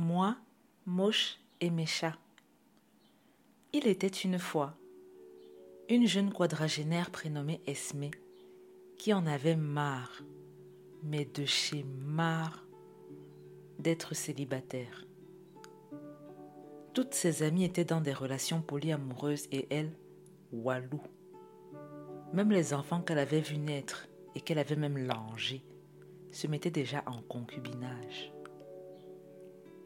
Moi, Moche et mes. Il était une fois une jeune quadragénaire prénommée Esmé qui en avait marre, mais de chez marre, d'être célibataire. Toutes ses amies étaient dans des relations polyamoureuses et elle, walou. Même les enfants qu'elle avait vus naître et qu'elle avait même langés se mettaient déjà en concubinage.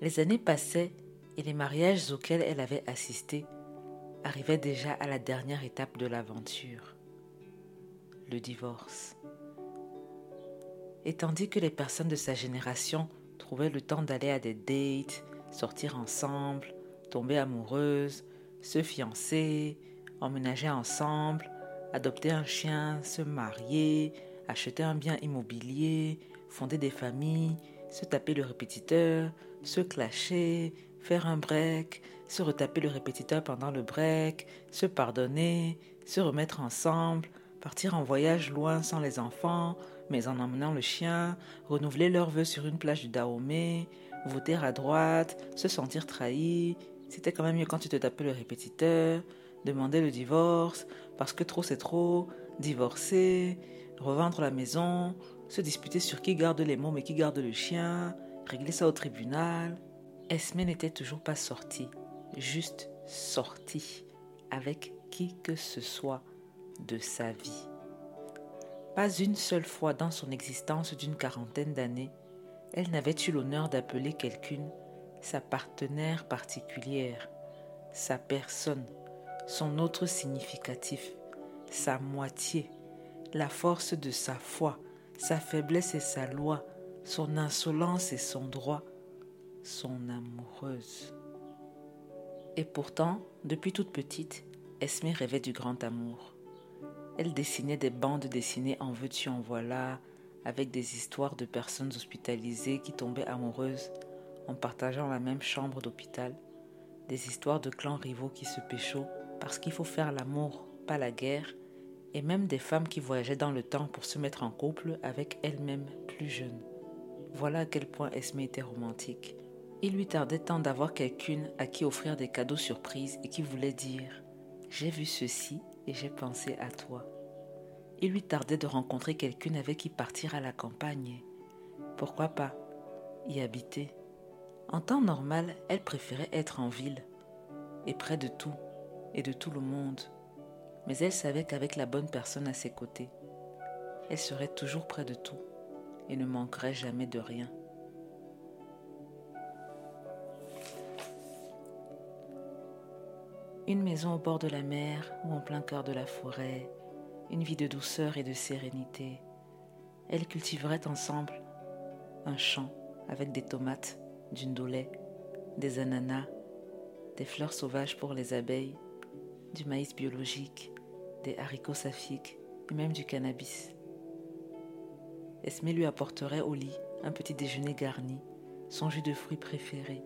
Les années passaient et les mariages auxquels elle avait assisté arrivaient déjà à la dernière étape de l'aventure, le divorce. Et tandis que les personnes de sa génération trouvaient le temps d'aller à des dates, sortir ensemble, tomber amoureuses, se fiancer, emménager ensemble, adopter un chien, se marier, acheter un bien immobilier, fonder des familles, se taper le répétiteur, se clasher, faire un break, se retaper le répétiteur pendant le break, se pardonner, se remettre ensemble, partir en voyage loin sans les enfants, mais en emmenant le chien, renouveler leurs vœux sur une plage du Dahomey, voter à droite, se sentir trahi. C'était quand même mieux quand tu te tapais le répétiteur, demander le divorce, parce que trop c'est trop, divorcer, revendre la maison, se disputer sur qui garde les mots mais qui garde le chien, régler ça au tribunal. Esme n'était toujours pas sortie, juste sortie avec qui que ce soit de sa vie. Pas une seule fois dans son existence d'une quarantaine d'années, elle n'avait eu l'honneur d'appeler quelqu'une sa partenaire particulière, sa personne, son autre significatif, sa moitié, la force de sa foi, sa faiblesse et sa loi, son insolence et son droit, son amoureuse. Et pourtant, depuis toute petite, Esme rêvait du grand amour. Elle dessinait des bandes dessinées en veux-tu en voilà, avec des histoires de personnes hospitalisées qui tombaient amoureuses en partageant la même chambre d'hôpital, des histoires de clans rivaux qui se pécho parce qu'il faut faire l'amour, pas la guerre, et même des femmes qui voyageaient dans le temps pour se mettre en couple avec elles-mêmes plus jeunes. Voilà à quel point Esme était romantique. Il lui tardait tant d'avoir quelqu'une à qui offrir des cadeaux surprises et qui voulait dire J'ai vu ceci et j'ai pensé à toi. Il lui tardait de rencontrer quelqu'une avec qui partir à la campagne. Pourquoi pas y habiter? En temps normal, elle préférait être en ville et près de tout et de tout le monde. Mais elle savait qu'avec la bonne personne à ses côtés, elle serait toujours près de tout et ne manquerait jamais de rien. Une maison au bord de la mer ou en plein cœur de la forêt, une vie de douceur et de sérénité. Elles cultiveraient ensemble un champ avec des tomates, du ndolé, des ananas, des fleurs sauvages pour les abeilles, du maïs biologique, des haricots saphiques et même du cannabis. Esme lui apporterait au lit un petit déjeuner garni, son jus de fruits préféré,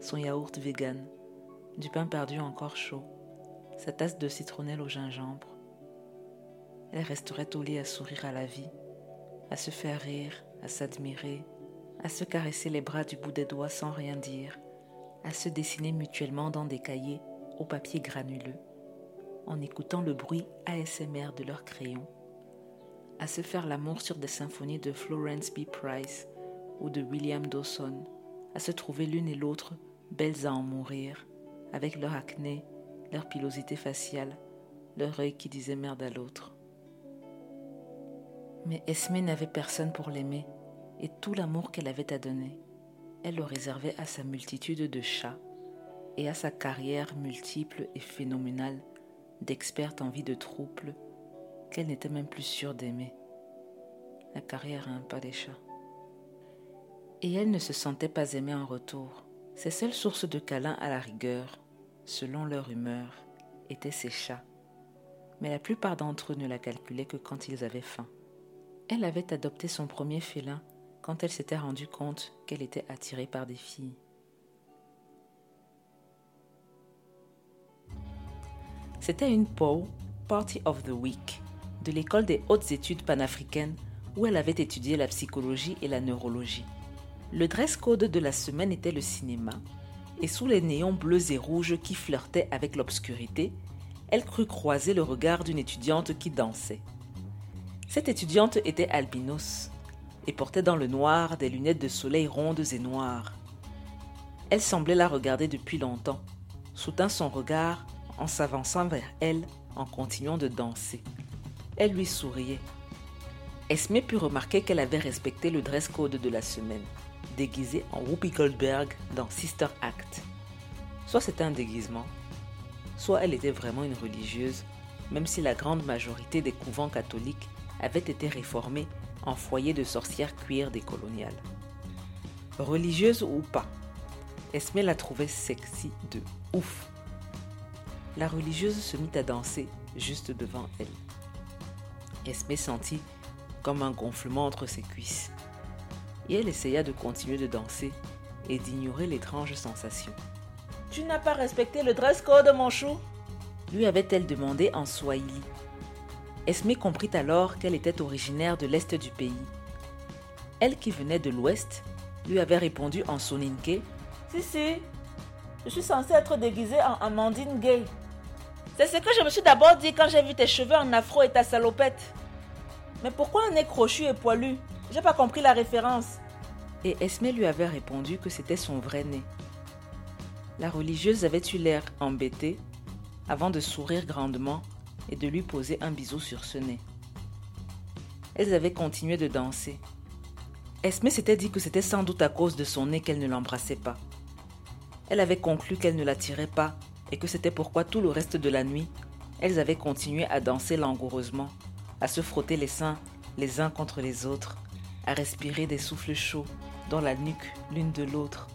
son yaourt vegan, du pain perdu encore chaud, sa tasse de citronnelle au gingembre. Elle resterait au lit à sourire à la vie, à se faire rire, à s'admirer, à se caresser les bras du bout des doigts sans rien dire, à se dessiner mutuellement dans des cahiers au papier granuleux, en écoutant le bruit ASMR de leurs crayons à se faire l'amour sur des symphonies de Florence B. Price ou de William Dawson, à se trouver l'une et l'autre belles à en mourir, avec leur acné, leur pilosité faciale, leur œil qui disait merde à l'autre. Mais Esmé n'avait personne pour l'aimer, et tout l'amour qu'elle avait à donner, elle le réservait à sa multitude de chats et à sa carrière multiple et phénoménale d'experte en vie de trouble qu'elle n'était même plus sûre d'aimer. La carrière a un pas des chats. Et elle ne se sentait pas aimée en retour. Ses seules sources de câlins à la rigueur, selon leur humeur, étaient ses chats. Mais la plupart d'entre eux ne la calculaient que quand ils avaient faim. Elle avait adopté son premier félin quand elle s'était rendue compte qu'elle était attirée par des filles. C'était une POW, Party of the Week, de l'école des hautes études panafricaines où elle avait étudié la psychologie et la neurologie. Le dress code de la semaine était le cinéma, et sous les néons bleus et rouges qui flirtaient avec l'obscurité, elle crut croiser le regard d'une étudiante qui dansait. Cette étudiante était albinos et portait dans le noir des lunettes de soleil rondes et noires. Elle semblait la regarder depuis longtemps, soutint son regard en s'avançant vers elle en continuant de danser. Elle lui souriait. Esme put remarquer qu'elle avait respecté le dress code de la semaine, déguisée en Whoopi Goldberg dans Sister Act. Soit c'était un déguisement, soit elle était vraiment une religieuse, même si la grande majorité des couvents catholiques avaient été réformés en foyer de sorcières cuir décoloniales. Religieuse ou pas, Esme la trouvait sexy de ouf. La religieuse se mit à danser juste devant elle. Esme sentit comme un gonflement entre ses cuisses. Et elle essaya de continuer de danser et d'ignorer l'étrange sensation. Tu n'as pas respecté le dress code, mon chou lui avait-elle demandé en swahili. Esme comprit alors qu'elle était originaire de l'est du pays. Elle qui venait de l'ouest lui avait répondu en soninke Si, si, je suis censée être déguisée en Amandine Gay. C'est ce que je me suis d'abord dit quand j'ai vu tes cheveux en afro et ta salopette. Mais pourquoi un nez crochu et poilu? J'ai pas compris la référence. Et Esme lui avait répondu que c'était son vrai nez. La religieuse avait eu l'air embêtée avant de sourire grandement et de lui poser un bisou sur ce nez? Elles avaient continué de danser. Esme s'était dit que c'était sans doute à cause de son nez qu'elle ne l'embrassait pas. Elle avait conclu qu'elle ne l'attirait pas et que c'était pourquoi tout le reste de la nuit, elles avaient continué à danser langoureusement, à se frotter les seins les uns contre les autres, à respirer des souffles chauds dans la nuque l'une de l'autre,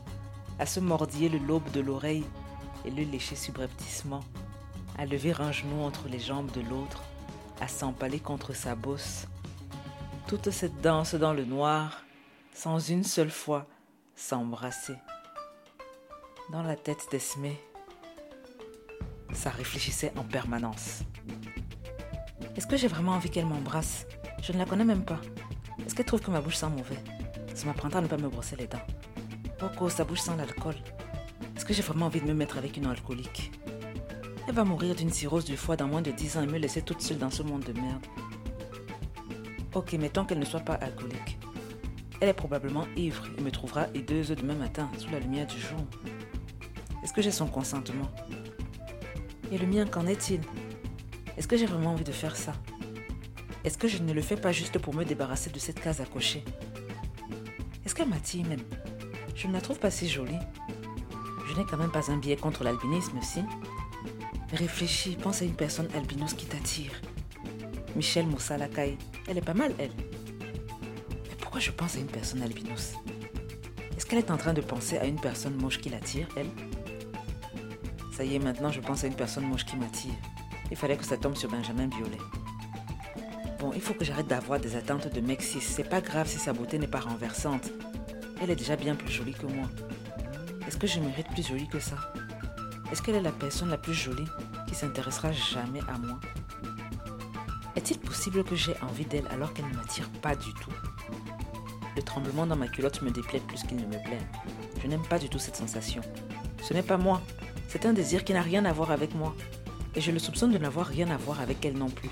à se mordiller le lobe de l'oreille et le lécher subrepticement à lever un genou entre les jambes de l'autre, à s'empaler contre sa bosse. Toute cette danse dans le noir, sans une seule fois s'embrasser. Dans la tête d'Esme, ça réfléchissait en permanence. Est-ce que j'ai vraiment envie qu'elle m'embrasse? Je ne la connais même pas. Est-ce qu'elle trouve que ma bouche sent mauvais? Ça m'apprendra à ne pas me brosser les dents. Pourquoi sa bouche sent l'alcool Est-ce que j'ai vraiment envie de me mettre avec une alcoolique? Elle va mourir d'une cirrhose du foie dans moins de 10 ans et me laisser toute seule dans ce monde de merde. Ok, mettons qu'elle ne soit pas alcoolique. Elle est probablement ivre et me trouvera hideuse demain matin sous la lumière du jour. Est-ce que j'ai son consentement? Et le mien, qu'en est-il? Est-ce que j'ai vraiment envie de faire ça? Est-ce que je ne le fais pas juste pour me débarrasser de cette case à cocher? Est-ce qu'elle m'attire même Je ne la trouve pas si jolie? Je n'ai quand même pas un biais contre l'albinisme, si? Réfléchis, pense à une personne albinos qui t'attire. Michelle Moussalakai, elle est pas mal, elle. Mais pourquoi je pense à une personne albinos? Est-ce qu'elle est en train de penser à une personne moche qui l'attire, elle? Ça y est, maintenant je pense à une personne moche qui m'attire. Il fallait que ça tombe sur Benjamin Violet. Bon, il faut que j'arrête d'avoir des attentes de mec C'est pas grave si sa beauté n'est pas renversante. Elle est déjà bien plus jolie que moi. Est-ce que je mérite plus jolie que ça? Est-ce qu'elle est la personne la plus jolie qui s'intéressera jamais à moi? Est-il possible que j'ai envie d'elle alors qu'elle ne m'attire pas du tout? Le tremblement dans ma culotte me déplaît plus qu'il ne me plaît. Je n'aime pas du tout cette sensation. Ce n'est pas moi. C'est un désir qui n'a rien à voir avec moi. Et je le soupçonne de n'avoir rien à voir avec elle non plus.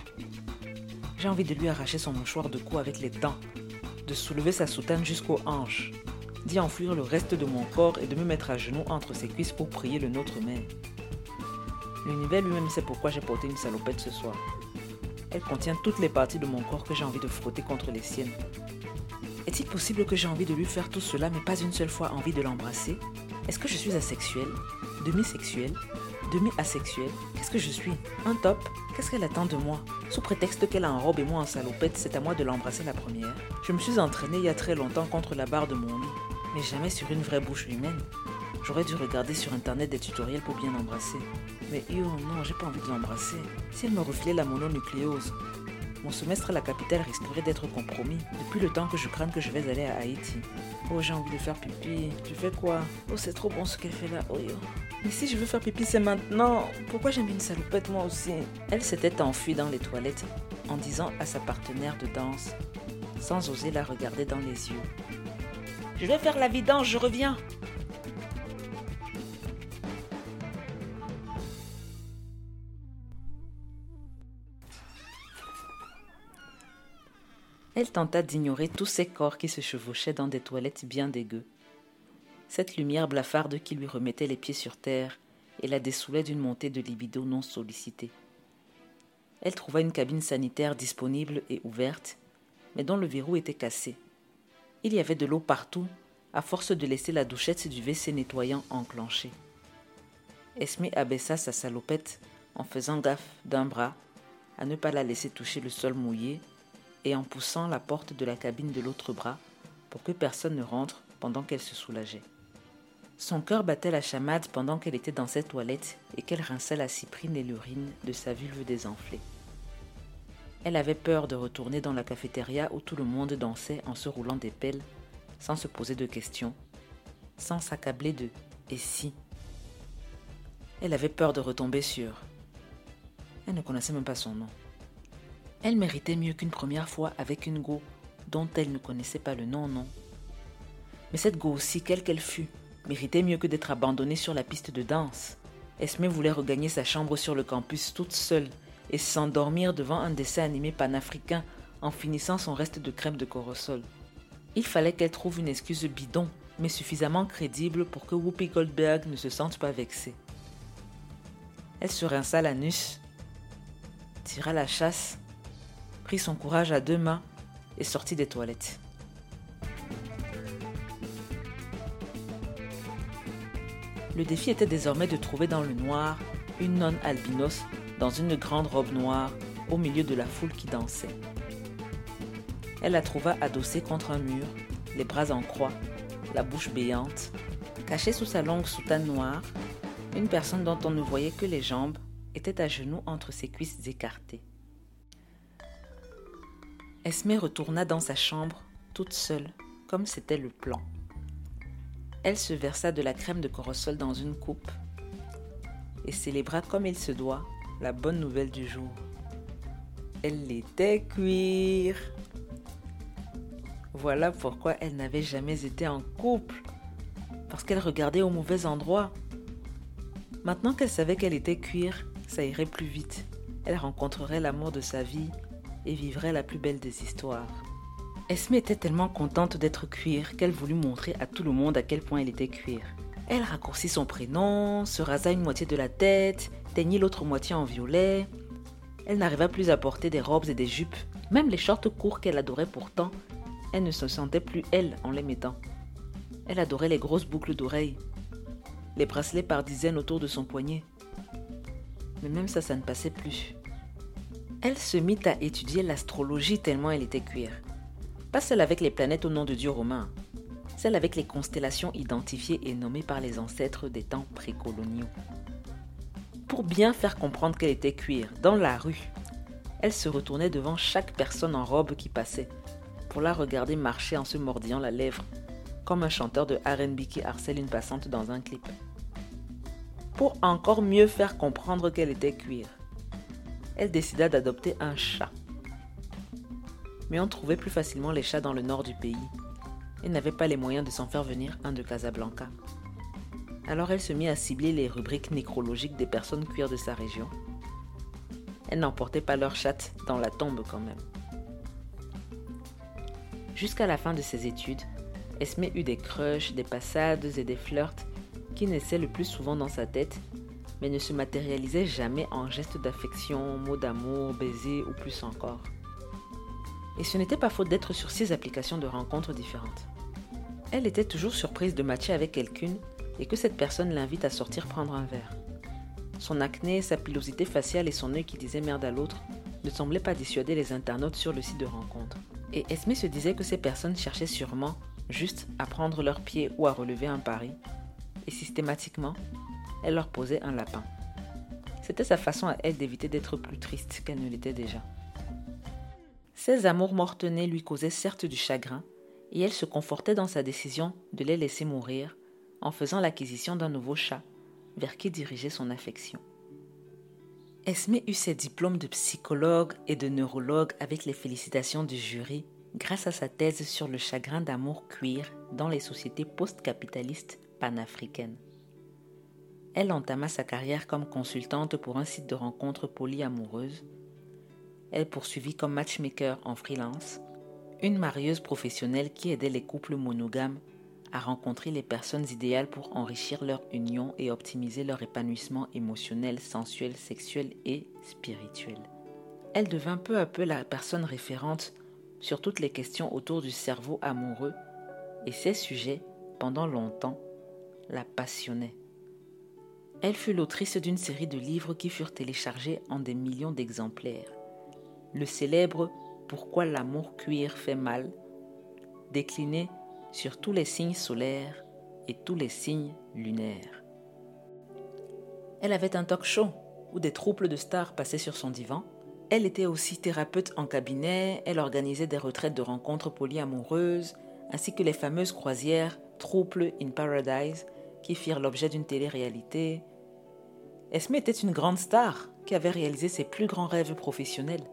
J'ai envie de lui arracher son mouchoir de cou avec les dents, de soulever sa soutane jusqu'aux hanches. d'y enfouir le reste de mon corps et de me mettre à genoux entre ses cuisses pour prier le Notre Mère. L'univers lui-même sait pourquoi j'ai porté une salopette ce soir. Elle contient toutes les parties de mon corps que j'ai envie de frotter contre les siennes. Est-il possible que j'ai envie de lui faire tout cela, mais pas une seule fois envie de l'embrasser? Est-ce que je suis asexuelle? Demi-sexuelle Demi-asexuelle Qu'est-ce que je suis? Un top Qu'est-ce qu'elle attend de moi? Sous prétexte qu'elle a un robe et moi en salopette, c'est à moi de l'embrasser la première. Je me suis entraînée il y a très longtemps contre la barre de mon lit, mais jamais sur une vraie bouche humaine. J'aurais dû regarder sur internet des tutoriels pour bien l'embrasser. Mais yo, non, j'ai pas envie de l'embrasser. Si elle me refilait la mononucléose, mon semestre à la capitale risquerait d'être compromis depuis le temps que je crains que je vais aller à Haïti. Oh, j'ai envie de faire pipi. Tu fais quoi? Oh, c'est trop bon ce qu'elle fait là. Oh, yo. Mais si je veux faire pipi, c'est maintenant. Pourquoi j'ai mis une salopette moi aussi? Elle s'était enfuie dans les toilettes en disant à sa partenaire de danse, sans oser la regarder dans les yeux. Je vais faire la vidange, je reviens. Elle tenta d'ignorer tous ces corps qui se chevauchaient dans des toilettes bien dégueu. Cette lumière blafarde qui lui remettait les pieds sur terre et la dessoulait d'une montée de libido non sollicitée. Elle trouva une cabine sanitaire disponible et ouverte, mais dont le verrou était cassé. Il y avait de l'eau partout, à force de laisser la douchette du WC nettoyant enclenchée. Esme abaissa sa salopette en faisant gaffe d'un bras à ne pas la laisser toucher le sol mouillé et en poussant la porte de la cabine de l'autre bras pour que personne ne rentre pendant qu'elle se soulageait. Son cœur battait la chamade pendant qu'elle était dans cette toilette et qu'elle rinçait la cyprine et l'urine de sa vulve désenflée. Elle avait peur de retourner dans la cafétéria où tout le monde dansait en se roulant des pelles, sans se poser de questions, sans s'accabler de et si. Elle avait peur de retomber sur. Elle ne connaissait même pas son nom. Elle méritait mieux qu'une première fois avec une go dont elle ne connaissait pas le nom, non. Mais cette go aussi, quelle qu'elle fût, méritait mieux que d'être abandonnée sur la piste de danse. Esme voulait regagner sa chambre sur le campus toute seule et s'endormir devant un dessin animé panafricain en finissant son reste de crème de corosol. Il fallait qu'elle trouve une excuse bidon, mais suffisamment crédible pour que Whoopi Goldberg ne se sente pas vexée. Elle se rinça l'anus, tira la chasse prit son courage à deux mains et sortit des toilettes. Le défi était désormais de trouver dans le noir une nonne albinos dans une grande robe noire au milieu de la foule qui dansait. Elle la trouva adossée contre un mur, les bras en croix, la bouche béante, cachée sous sa longue soutane noire, une personne dont on ne voyait que les jambes était à genoux entre ses cuisses écartées. Esme retourna dans sa chambre, toute seule, comme c'était le plan. Elle se versa de la crème de corosol dans une coupe et célébra comme il se doit la bonne nouvelle du jour. Elle était cuir. Voilà pourquoi elle n'avait jamais été en couple. Parce qu'elle regardait au mauvais endroit. Maintenant qu'elle savait qu'elle était cuir, ça irait plus vite. Elle rencontrerait l'amour de sa vie et vivrait la plus belle des histoires. Esme était tellement contente d'être cuir qu'elle voulut montrer à tout le monde à quel point elle était cuir. Elle raccourcit son prénom, se rasa une moitié de la tête, teignit l'autre moitié en violet. Elle n'arriva plus à porter des robes et des jupes, même les shorts courts qu'elle adorait pourtant. Elle ne se sentait plus elle en les mettant. Elle adorait les grosses boucles d'oreilles, les bracelets par dizaines autour de son poignet. Mais même ça, ça ne passait plus elle se mit à étudier l'astrologie tellement elle était cuire. Pas celle avec les planètes au nom de dieu romain, celle avec les constellations identifiées et nommées par les ancêtres des temps précoloniaux. Pour bien faire comprendre qu'elle était cuire dans la rue, elle se retournait devant chaque personne en robe qui passait, pour la regarder marcher en se mordillant la lèvre, comme un chanteur de RB qui harcèle une passante dans un clip. Pour encore mieux faire comprendre qu'elle était cuire, elle décida d'adopter un chat. Mais on trouvait plus facilement les chats dans le nord du pays. Elle n'avait pas les moyens de s'en faire venir un de Casablanca. Alors elle se mit à cibler les rubriques nécrologiques des personnes cuires de sa région. Elle n'emportait pas leur chatte dans la tombe quand même. Jusqu'à la fin de ses études, Esme eut des crushs, des passades et des flirts qui naissaient le plus souvent dans sa tête, mais ne se matérialisaient jamais en gestes d'affection, mots d'amour, baisers ou plus encore. Et ce n'était pas faute d'être sur six applications de rencontres différentes. Elle était toujours surprise de matcher avec quelqu'une et que cette personne l'invite à sortir prendre un verre. Son acné, sa pilosité faciale et son œil qui disait merde à l'autre ne semblaient pas dissuader les internautes sur le site de rencontre. Et Esme se disait que ces personnes cherchaient sûrement juste à prendre leurs pieds ou à relever un pari, et systématiquement, elle leur posait un lapin. C'était sa façon à elle d'éviter d'être plus triste qu'elle ne l'était déjà. Ses amours mortenés lui causaient certes du chagrin, et elle se confortait dans sa décision de les laisser mourir en faisant l'acquisition d'un nouveau chat vers qui dirigeait son affection. Esme eut ses diplômes de psychologue et de neurologue avec les félicitations du jury grâce à sa thèse sur le chagrin d'amour cuir dans les sociétés post-capitalistes panafricaines. Elle entama sa carrière comme consultante pour un site de rencontres polyamoureuses. Elle poursuivit comme matchmaker en freelance, une marieuse professionnelle qui aidait les couples monogames à rencontrer les personnes idéales pour enrichir leur union et optimiser leur épanouissement émotionnel, sensuel, sexuel et spirituel. Elle devint peu à peu la personne référente sur toutes les questions autour du cerveau amoureux et ces sujets, pendant longtemps, la passionnaient. Elle fut l'autrice d'une série de livres qui furent téléchargés en des millions d'exemplaires. Le célèbre Pourquoi l'amour cuir fait mal, décliné sur tous les signes solaires et tous les signes lunaires. Elle avait un talk show où des troupes de stars passaient sur son divan. Elle était aussi thérapeute en cabinet, elle organisait des retraites de rencontres polyamoureuses, ainsi que les fameuses croisières Trouble in Paradise qui firent l'objet d'une télé-réalité. Esme était une grande star qui avait réalisé ses plus grands rêves professionnels,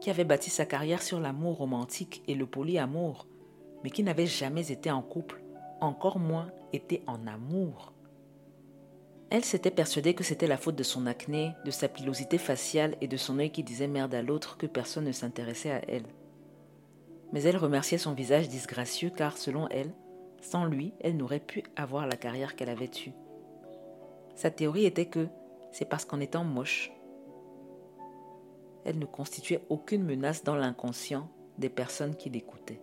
qui avait bâti sa carrière sur l'amour romantique et le polyamour, mais qui n'avait jamais été en couple, encore moins été en amour. Elle s'était persuadée que c'était la faute de son acné, de sa pilosité faciale et de son œil qui disait merde à l'autre que personne ne s'intéressait à elle. Mais elle remerciait son visage disgracieux car, selon elle, sans lui, elle n'aurait pu avoir la carrière qu'elle avait eue. Sa théorie était que c'est parce qu'en étant moche, elle ne constituait aucune menace dans l'inconscient des personnes qui l'écoutaient.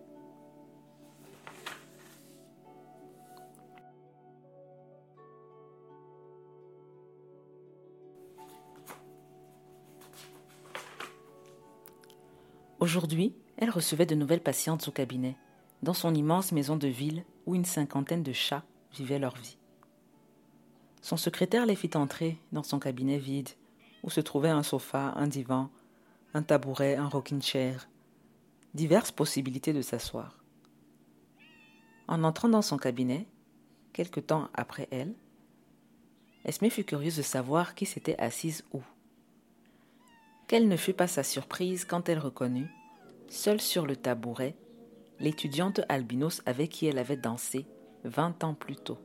Aujourd'hui, elle recevait de nouvelles patientes au cabinet, dans son immense maison de ville où une cinquantaine de chats vivaient leur vie. Son secrétaire les fit entrer dans son cabinet vide, où se trouvaient un sofa, un divan, un tabouret, un rocking chair, diverses possibilités de s'asseoir. En entrant dans son cabinet, quelque temps après elle, Esme fut curieuse de savoir qui s'était assise où. Quelle ne fut pas sa surprise quand elle reconnut, seule sur le tabouret, l'étudiante albinos avec qui elle avait dansé vingt ans plus tôt.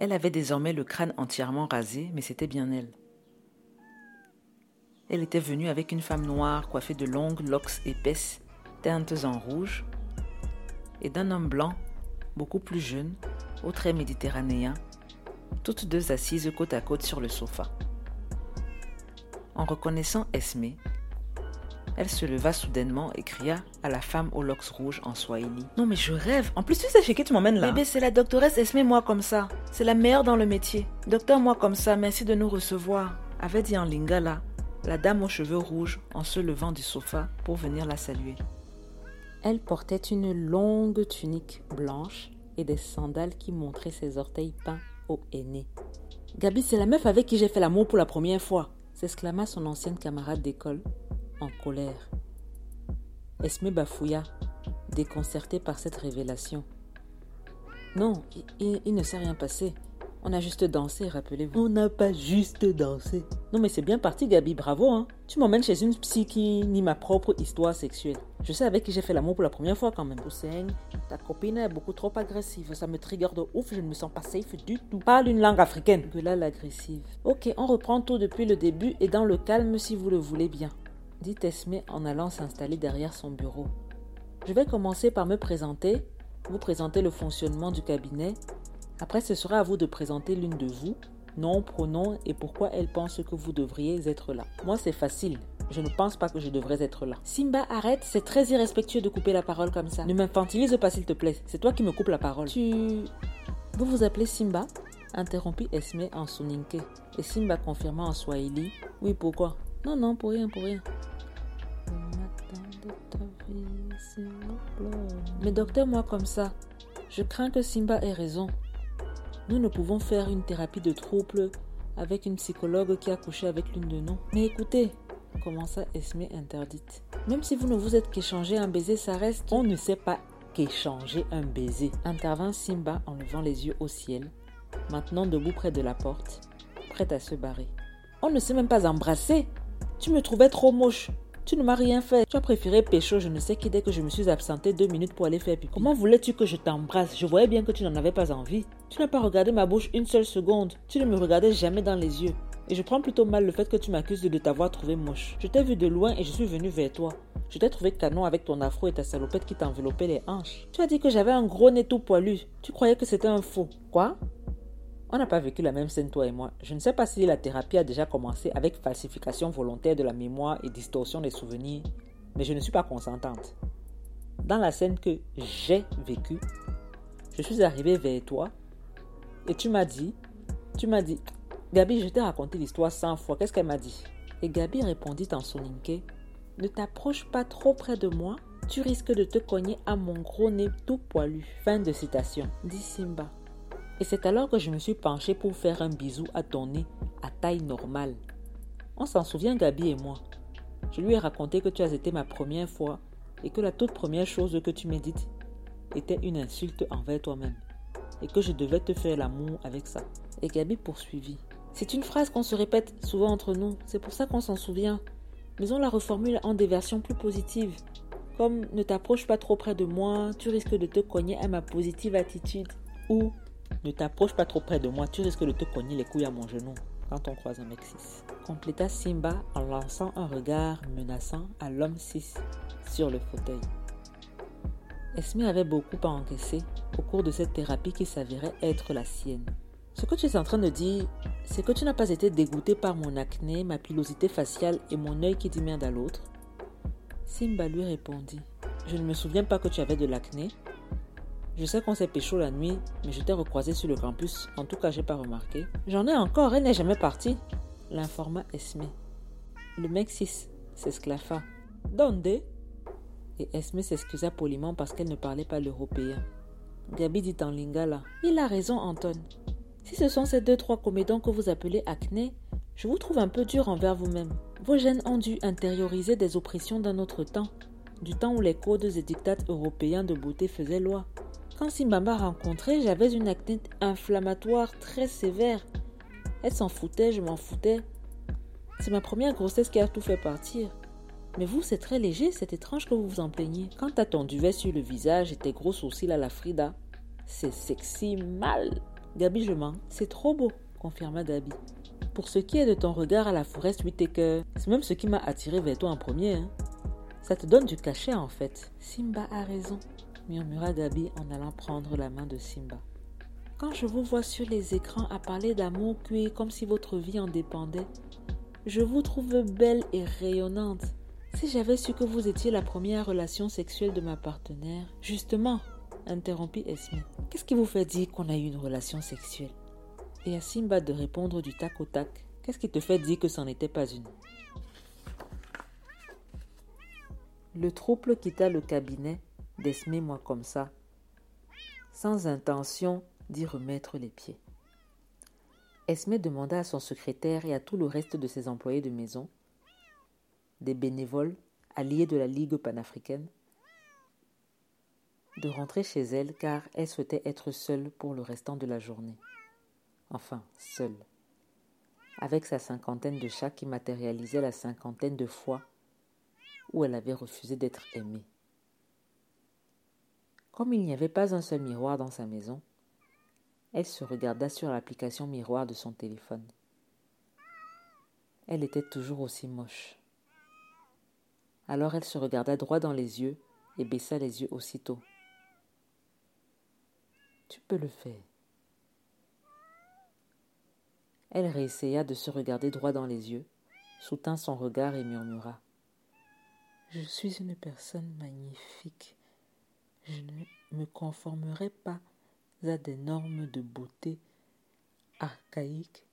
Elle avait désormais le crâne entièrement rasé, mais c'était bien elle. Elle était venue avec une femme noire coiffée de longues locks épaisses, teintes en rouge, et d'un homme blanc, beaucoup plus jeune, aux traits méditerranéens, toutes deux assises côte à côte sur le sofa. En reconnaissant Esme, elle se leva soudainement et cria à la femme aux locks rouges en swahili. Non mais je rêve. En plus tu sais chez qui tu m'emmènes là? Bébé, c'est la doctoresse Esme moi comme ça. C'est la meilleure dans le métier. Docteur moi comme ça, merci de nous recevoir. Avait dit en lingala la dame aux cheveux rouges en se levant du sofa pour venir la saluer. Elle portait une longue tunique blanche et des sandales qui montraient ses orteils peints au aîné. Gabi, c'est la meuf avec qui j'ai fait l'amour pour la première fois s'exclama son ancienne camarade d'école, en colère. Esme bafouilla, déconcertée par cette révélation. Non, il, ne s'est rien passé. On a juste dansé, rappelez-vous. On n'a pas juste dansé. Non, mais c'est bien parti, Gabi, bravo, hein. Tu m'emmènes chez une psy qui nie ma propre histoire sexuelle. Je sais avec qui j'ai fait l'amour pour la première fois quand même. Hussein, ta copine est beaucoup trop agressive. Ça me trigger de ouf, je ne me sens pas safe du tout. Parle une langue africaine. là l'agressive. Ok, on reprend tout depuis le début et dans le calme si vous le voulez bien. Dit Esme en allant s'installer derrière son bureau. Je vais commencer par me présenter vous présentez le fonctionnement du cabinet. Après, ce sera à vous de présenter l'une de vous, nom, pronom et pourquoi elle pense que vous devriez être là. Moi, c'est facile. Je ne pense pas que je devrais être là. Simba, arrête, c'est très irrespectueux de couper la parole comme ça. Ne m'infantilise pas, s'il te plaît. C'est toi qui me coupes la parole. Tu. Vous vous appelez Simba? Interrompit Esme en soninke. Et Simba confirma en swahili. Oui, pourquoi? Non, non, pour rien, pour rien. Mais docteur, moi comme ça, je crains que Simba ait raison. Nous ne pouvons faire une thérapie de trouble avec une psychologue qui a couché avec l'une de nous. Mais écoutez, commença Esme interdite? Même si vous ne vous êtes qu'échangé un baiser, ça reste. On ne sait pas qu'échanger un baiser. Intervint Simba en levant les yeux au ciel, maintenant debout près de la porte, prête à se barrer. On ne s'est même pas embrassé. Tu me trouvais trop moche. Tu ne m'as rien fait. Tu as préféré pécho, je ne sais qui, dès que je me suis absentée deux minutes pour aller faire pipi. Comment voulais-tu que je t'embrasse? Je voyais bien que tu n'en avais pas envie. Tu n'as pas regardé ma bouche une seule seconde. Tu ne me regardais jamais dans les yeux. Et je prends plutôt mal le fait que tu m'accuses de t'avoir trouvé moche. Je t'ai vu de loin et je suis venu vers toi. Je t'ai trouvé canon avec ton afro et ta salopette qui t'enveloppait les hanches. Tu as dit que j'avais un gros nez tout poilu. Tu croyais que c'était un faux. Quoi? On n'a pas vécu la même scène, toi et moi. Je ne sais pas si la thérapie a déjà commencé avec falsification volontaire de la mémoire et distorsion des souvenirs, mais je ne suis pas consentante. Dans la scène que j'ai vécue, je suis arrivée vers toi et tu m'as dit, tu m'as dit, Gabi, je t'ai raconté l'histoire 100 fois, qu'est-ce qu'elle m'a dit? Et Gabi répondit en soninké, ne t'approche pas trop près de moi, tu risques de te cogner à mon gros nez tout poilu. Fin de citation, dit Simba. Et c'est alors que je me suis penchée pour faire un bisou à ton nez à taille normale. On s'en souvient, Gabi et moi. Je lui ai raconté que tu as été ma première fois et que la toute première chose que tu m'as dite était une insulte envers toi-même et que je devais te faire l'amour avec ça. Et Gabi poursuivit. C'est une phrase qu'on se répète souvent entre nous, c'est pour ça qu'on s'en souvient. Mais on la reformule en des versions plus positives. Comme ne t'approche pas trop près de moi, tu risques de te cogner à ma positive attitude. Ou ne t'approche pas trop près de moi, tu risques de te cogner les couilles à mon genou quand on croise un mec 6. Compléta Simba en lançant un regard menaçant à l'homme 6 sur le fauteuil. Esme avait beaucoup à encaisser au cours de cette thérapie qui s'avérait être la sienne. Ce que tu es en train de dire, c'est que tu n'as pas été dégoûté par mon acné, ma pilosité faciale et mon œil qui dit merde à l'autre. Simba lui répondit Je ne me souviens pas que tu avais de l'acné, je sais qu'on s'est pécho la nuit, mais je t'ai recroisé sur le campus. En tout cas, j'ai pas remarqué. J'en ai encore, elle n'est jamais partie. L'informa Esme. Le mec 6 s'esclaffa. Donde Et Esme s'excusa poliment parce qu'elle ne parlait pas l'européen. Gabi dit en lingala. Il a raison, Anton. Si ce sont ces deux trois comédons que vous appelez acné, je vous trouve un peu dur envers vous-même. Vos gènes ont dû intérioriser des oppressions d'un autre temps, du temps où les codes et dictats européens de beauté faisaient loi. Quand Simba m'a rencontré, j'avais une acné inflammatoire très sévère. Elle s'en foutait, je m'en foutais. C'est ma première grossesse qui a tout fait partir. Mais vous, c'est très léger, c'est étrange que vous vous en plaigniez. Quant à ton duvet sur le visage et tes gros sourcils à la Frida, c'est sexy mal. Gabi, je mens. C'est trop beau, confirma Gabi. Pour ce qui est de ton regard à la forêt Whitaker, c'est même ce qui m'a attiré vers toi en premier. Hein. Ça te donne du cachet en fait. Simba a raison murmura Gabi en allant prendre la main de Simba. Quand je vous vois sur les écrans à parler d'amour cuit comme si votre vie en dépendait, je vous trouve belle et rayonnante. Si j'avais su que vous étiez la première relation sexuelle de ma partenaire, justement, interrompit Esme. Qu'est-ce qui vous fait dire qu'on a eu une relation sexuelle? Et à Simba de répondre du tac au tac. Qu'est-ce qui te fait dire que c'en était pas une? Le trouble quitta le cabinet d'Esme moi comme ça, sans intention d'y remettre les pieds. Esme demanda à son secrétaire et à tout le reste de ses employés de maison, des bénévoles alliés de la Ligue panafricaine, de rentrer chez elle car elle souhaitait être seule pour le restant de la journée. Enfin, seule. Avec sa cinquantaine de chats qui matérialisaient la cinquantaine de fois où elle avait refusé d'être aimée. Comme il n'y avait pas un seul miroir dans sa maison, elle se regarda sur l'application miroir de son téléphone. Elle était toujours aussi moche. Alors elle se regarda droit dans les yeux et baissa les yeux aussitôt. Tu peux le faire. Elle réessaya de se regarder droit dans les yeux, soutint son regard et murmura. Je suis une personne magnifique. Je ne me conformerai pas à des normes de beauté archaïques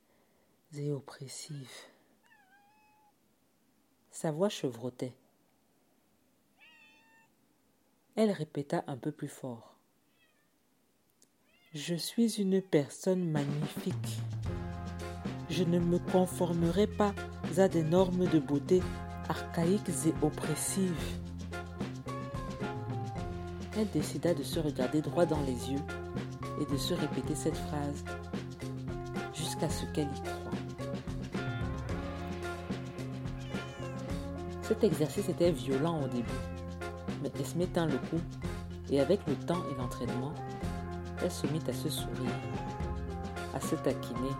et oppressives. Sa voix chevrotait. Elle répéta un peu plus fort. Je suis une personne magnifique. Je ne me conformerai pas à des normes de beauté archaïques et oppressives. Elle décida de se regarder droit dans les yeux et de se répéter cette phrase jusqu'à ce qu'elle y croie. Cet exercice était violent au début, mais Esme tint le coup et avec le temps et l'entraînement, elle se mit à se sourire, à se taquiner.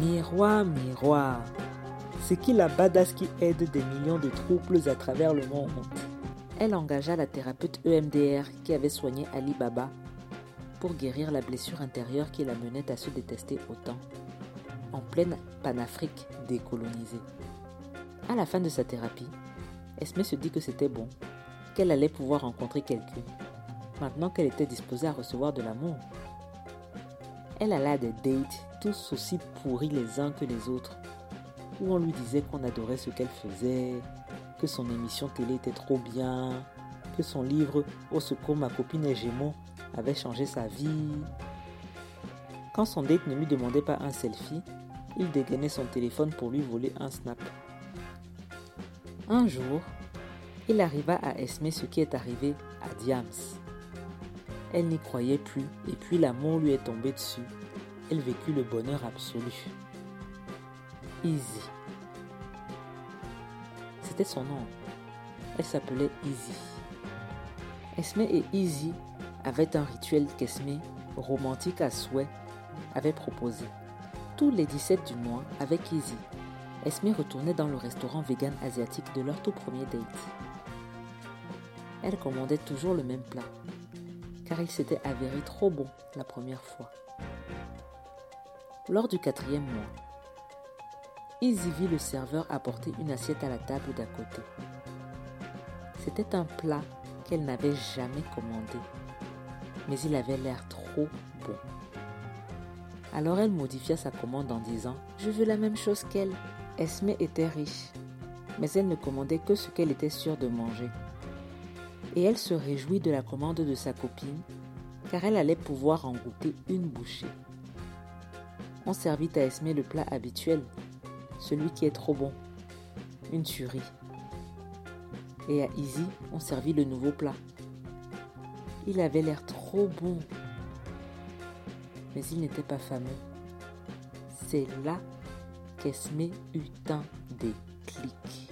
Miroir, miroir, c'est qui la badass qui aide des millions de troubles à travers le monde? Elle engagea la thérapeute EMDR qui avait soigné Ali Baba pour guérir la blessure intérieure qui la menait à se détester autant, en pleine Panafrique décolonisée. À la fin de sa thérapie, Esme se dit que c'était bon, qu'elle allait pouvoir rencontrer quelqu'un maintenant qu'elle était disposée à recevoir de l'amour. Elle alla à des dates, tous aussi pourris les uns que les autres, où on lui disait qu'on adorait ce qu'elle faisait, que son émission télé était trop bien, que son livre Au secours ma copine et Gémeaux avait changé sa vie. Quand son date ne lui demandait pas un selfie, il dégainait son téléphone pour lui voler un snap. Un jour, il arriva à Esme ce qui est arrivé à Diams. Elle n'y croyait plus et puis l'amour lui est tombé dessus. Elle vécut le bonheur absolu. Easy. C'était son nom. Elle s'appelait Easy. Esme et Easy avaient un rituel qu'Esme, romantique à souhait, avait proposé. Tous les 17 du mois, avec Easy, Esme retournait dans le restaurant vegan asiatique de leur tout premier date. Elle commandait toujours le même plat, car il s'était avéré trop bon la première fois. Lors du quatrième mois, Izzy vit le serveur apporter une assiette à la table d'à côté. C'était un plat qu'elle n'avait jamais commandé, mais il avait l'air trop bon. Alors elle modifia sa commande en disant Je veux la même chose qu'elle. Esme était riche, mais elle ne commandait que ce qu'elle était sûre de manger et elle se réjouit de la commande de sa copine, car elle allait pouvoir en goûter une bouchée. On servit à Esme le plat habituel, celui qui est trop bon, une tuerie. Et à Izzy, on servit le nouveau plat. Il avait l'air trop bon, mais il n'était pas fameux. C'est là qu'Esme eut un déclic.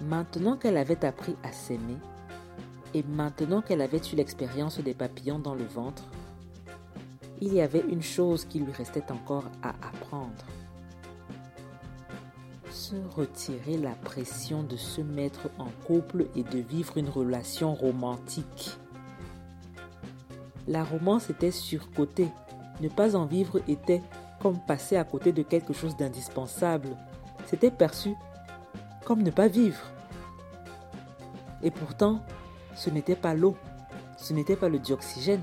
Maintenant qu'elle avait appris à s'aimer, et maintenant qu'elle avait eu l'expérience des papillons dans le ventre, il y avait une chose qui lui restait encore à apprendre. Se retirer la pression de se mettre en couple et de vivre une relation romantique. La romance était surcotée. Ne pas en vivre était comme passer à côté de quelque chose d'indispensable. C'était perçu comme ne pas vivre. Et pourtant, ce n'était pas l'eau, ce n'était pas le dioxygène.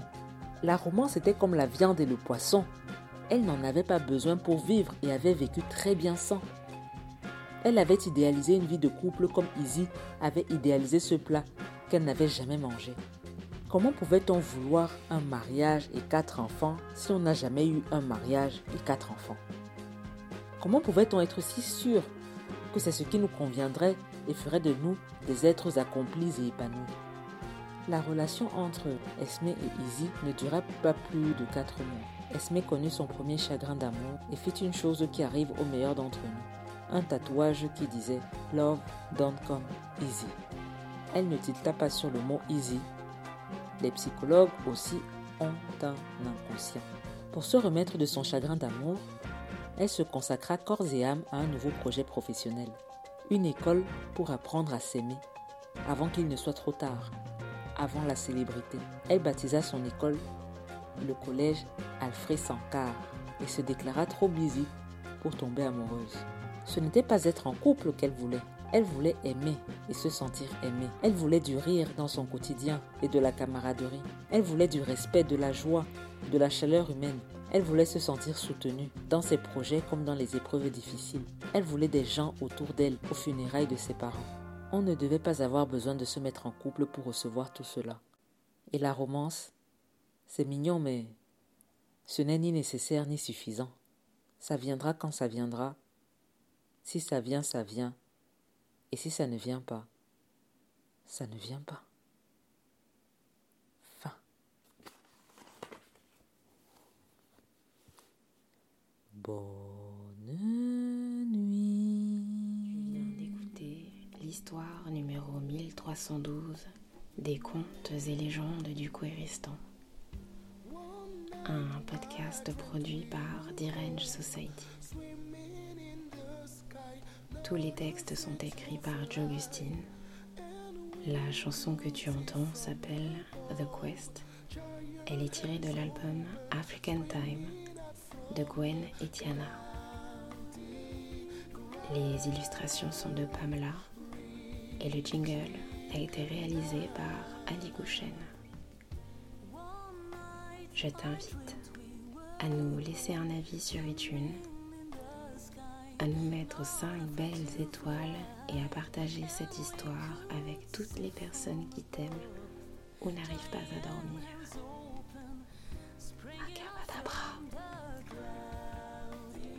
La romance était comme la viande et le poisson. Elle n'en avait pas besoin pour vivre et avait vécu très bien sans. Elle avait idéalisé une vie de couple comme Izzy avait idéalisé ce plat qu'elle n'avait jamais mangé. Comment pouvait-on vouloir un mariage et quatre enfants si on n'a jamais eu un mariage et quatre enfants? Comment pouvait-on être si sûr que c'est ce qui nous conviendrait et ferait de nous des êtres accomplis et épanouis? La relation entre Esme et Izzy ne dura pas plus de quatre mois. Esme connut son premier chagrin d'amour et fit une chose qui arrive aux meilleurs d'entre nous. Un tatouage qui disait Love don't come easy. Elle ne tilta pas sur le mot easy. Les psychologues aussi ont un inconscient. Pour se remettre de son chagrin d'amour, elle se consacra corps et âme à un nouveau projet professionnel, une école pour apprendre à s'aimer. avant qu'il ne soit trop tard, avant la célébrité. Elle baptisa son école le collège Alfred Sankar et se déclara trop busy pour tomber amoureuse. Ce n'était pas être en couple qu'elle voulait. Elle voulait aimer et se sentir aimée. Elle voulait du rire dans son quotidien et de la camaraderie. Elle voulait du respect, de la joie, de la chaleur humaine. Elle voulait se sentir soutenue dans ses projets comme dans les épreuves difficiles. Elle voulait des gens autour d'elle aux funérailles de ses parents. On ne devait pas avoir besoin de se mettre en couple pour recevoir tout cela. Et la romance, c'est mignon, mais ce n'est ni nécessaire ni suffisant. Ça viendra quand ça viendra. Si ça vient, ça vient. Et si ça ne vient pas, ça ne vient pas. Fin. Bonne l'histoire numéro 1312 des contes et légendes du Kouéristan. Un podcast produit par Dirange Society. Tous les textes sont écrits par Jogustine. La chanson que tu entends s'appelle The Quest. Elle est tirée de l'album African Time de Gwen et Tiana. Les illustrations sont de Pamela et le jingle a été réalisé par Ali Gouchen. Je t'invite à nous laisser un avis sur iTunes à nous mettre cinq belles étoiles et à partager cette histoire avec toutes les personnes qui t'aiment ou n'arrivent pas à dormir. Akabadabra.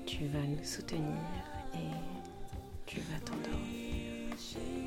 Tu vas nous soutenir et tu vas t'endormir.